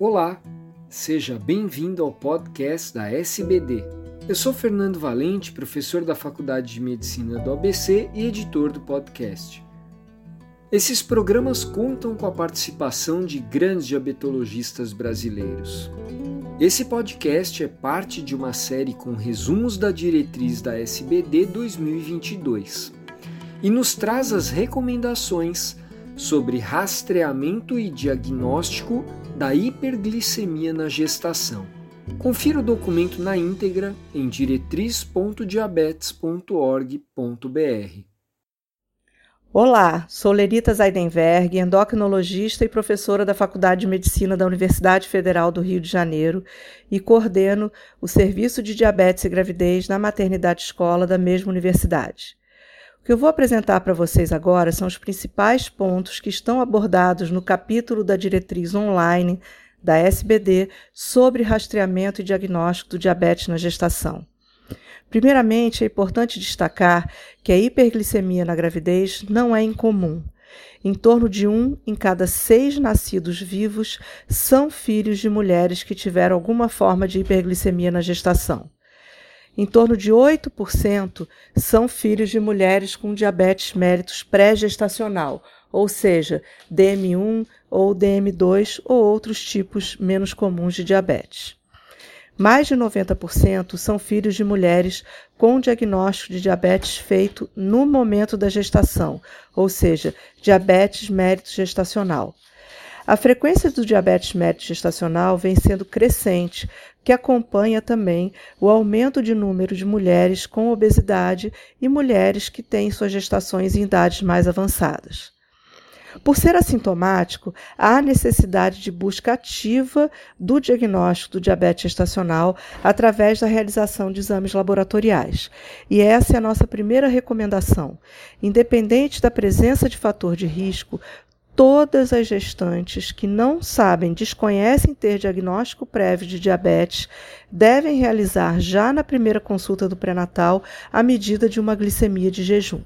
Olá, seja bem-vindo ao podcast da SBD. Eu sou Fernando Valente, professor da Faculdade de Medicina do ABC e editor do podcast. Esses programas contam com a participação de grandes diabetologistas brasileiros. Esse podcast é parte de uma série com resumos da diretriz da SBD 2022 e nos traz as recomendações sobre rastreamento e diagnóstico da hiperglicemia na gestação. Confira o documento na íntegra em diretriz.diabetes.org.br. Olá, sou Lerita Zaidenberg, endocrinologista e professora da Faculdade de Medicina da Universidade Federal do Rio de Janeiro e coordeno o Serviço de Diabetes e Gravidez na Maternidade Escola da mesma universidade. Que eu vou apresentar para vocês agora são os principais pontos que estão abordados no capítulo da diretriz online da SBD sobre rastreamento e diagnóstico do diabetes na gestação. Primeiramente, é importante destacar que a hiperglicemia na gravidez não é incomum. Em torno de um em cada seis nascidos vivos são filhos de mulheres que tiveram alguma forma de hiperglicemia na gestação. Em torno de 8% são filhos de mulheres com diabetes mellitus pré-gestacional, ou seja, DM1 ou DM2 ou outros tipos menos comuns de diabetes. Mais de 90% são filhos de mulheres com diagnóstico de diabetes feito no momento da gestação, ou seja, diabetes mérito gestacional. A frequência do diabetes mérito gestacional vem sendo crescente, que acompanha também o aumento de número de mulheres com obesidade e mulheres que têm suas gestações em idades mais avançadas. Por ser assintomático, há necessidade de busca ativa do diagnóstico do diabetes gestacional através da realização de exames laboratoriais. E essa é a nossa primeira recomendação. Independente da presença de fator de risco, todas as gestantes que não sabem, desconhecem ter diagnóstico prévio de diabetes, devem realizar já na primeira consulta do pré-natal a medida de uma glicemia de jejum.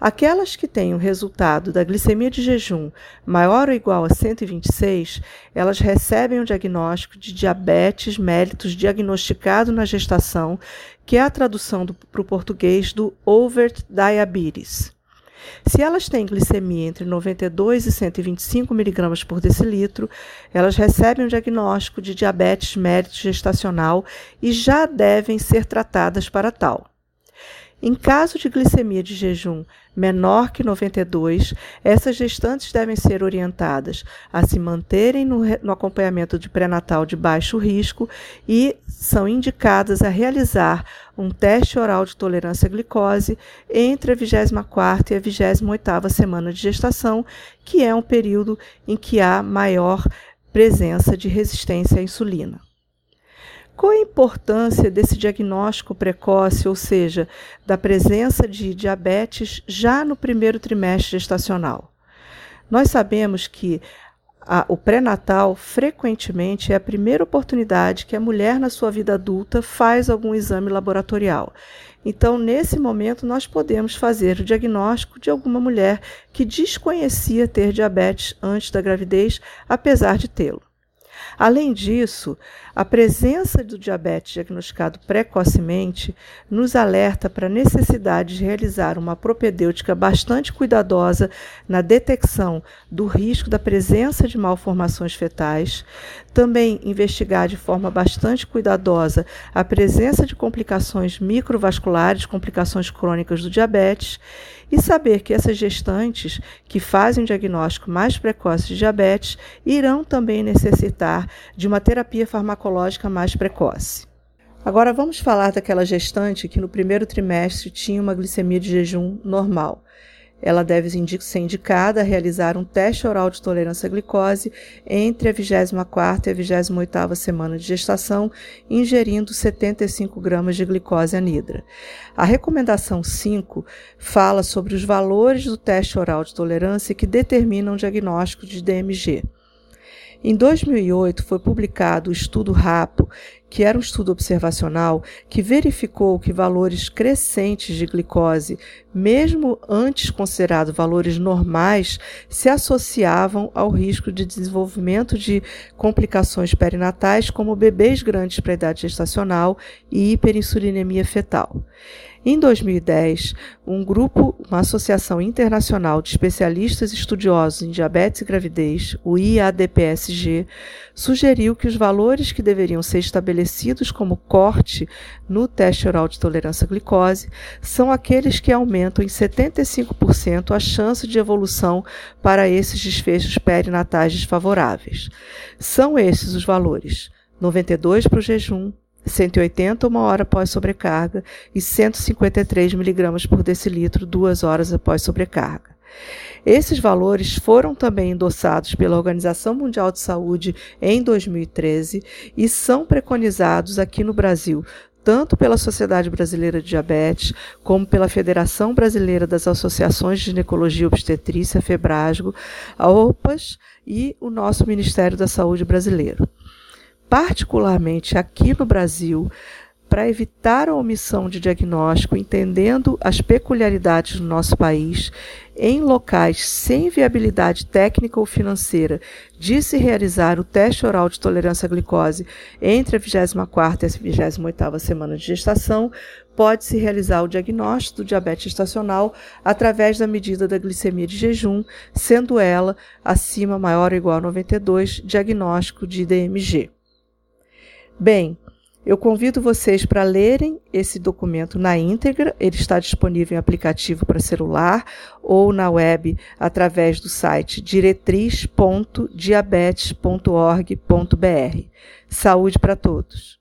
Aquelas que têm o resultado da glicemia de jejum maior ou igual a 126, elas recebem o diagnóstico de diabetes mellitus diagnosticado na gestação, que é a tradução para o português do overt diabetes. Se elas têm glicemia entre 92 e 125 mg por decilitro, elas recebem o diagnóstico de diabetes mellitus gestacional e já devem ser tratadas para tal. Em caso de glicemia de jejum menor que 92, essas gestantes devem ser orientadas a se manterem no, no acompanhamento de pré-natal de baixo risco e são indicadas a realizar um teste oral de tolerância à glicose entre a 24ª e a 28ª semana de gestação, que é um período em que há maior presença de resistência à insulina. Qual a importância desse diagnóstico precoce, ou seja, da presença de diabetes já no primeiro trimestre gestacional? Nós sabemos que a, o pré-natal frequentemente é a primeira oportunidade que a mulher na sua vida adulta faz algum exame laboratorial. Então, nesse momento, nós podemos fazer o diagnóstico de alguma mulher que desconhecia ter diabetes antes da gravidez, apesar de tê-lo. Além disso, a presença do diabetes diagnosticado precocemente nos alerta para a necessidade de realizar uma propedêutica bastante cuidadosa na detecção do risco da presença de malformações fetais, também investigar de forma bastante cuidadosa a presença de complicações microvasculares, complicações crônicas do diabetes, e saber que essas gestantes que fazem um diagnóstico mais precoce de diabetes irão também necessitar de uma terapia farmacológica mais precoce. Agora vamos falar daquela gestante que no primeiro trimestre tinha uma glicemia de jejum normal. Ela deve ser indicada a realizar um teste oral de tolerância à glicose entre a 24ª e a 28ª semana de gestação, ingerindo 75 gramas de glicose anidra. A recomendação 5 fala sobre os valores do teste oral de tolerância que determinam o diagnóstico de DMG. Em 2008 foi publicado o estudo RAPO, que era um estudo observacional que verificou que valores crescentes de glicose, mesmo antes considerados valores normais, se associavam ao risco de desenvolvimento de complicações perinatais, como bebês grandes para a idade gestacional e hiperinsulinemia fetal. Em 2010, um grupo, uma associação internacional de especialistas estudiosos em diabetes e gravidez, o IADPSG, sugeriu que os valores que deveriam ser estabelecidos como corte no teste oral de tolerância à glicose são aqueles que aumentam em 75% a chance de evolução para esses desfechos perinatais desfavoráveis. São esses os valores: 92 para o jejum, 180 uma hora após sobrecarga e 153 miligramas por decilitro duas horas após sobrecarga. Esses valores foram também endossados pela Organização Mundial de Saúde em 2013 e são preconizados aqui no Brasil tanto pela Sociedade Brasileira de Diabetes, como pela Federação Brasileira das Associações de Ginecologia e Obstetrícia, FEBRASGO, a OPAS e o nosso Ministério da Saúde brasileiro. Particularmente aqui no Brasil, para evitar a omissão de diagnóstico, entendendo as peculiaridades do nosso país, em locais sem viabilidade técnica ou financeira de se realizar o teste oral de tolerância à glicose entre a 24ª e a 28ª semana de gestação, pode-se realizar o diagnóstico do diabetes estacional através da medida da glicemia de jejum, sendo ela acima, maior ou igual a 92, diagnóstico de DMG. Bem, eu convido vocês para lerem esse documento na íntegra. Ele está disponível em aplicativo para celular ou na web através do site diretriz.diabetes.org.br. Saúde para todos!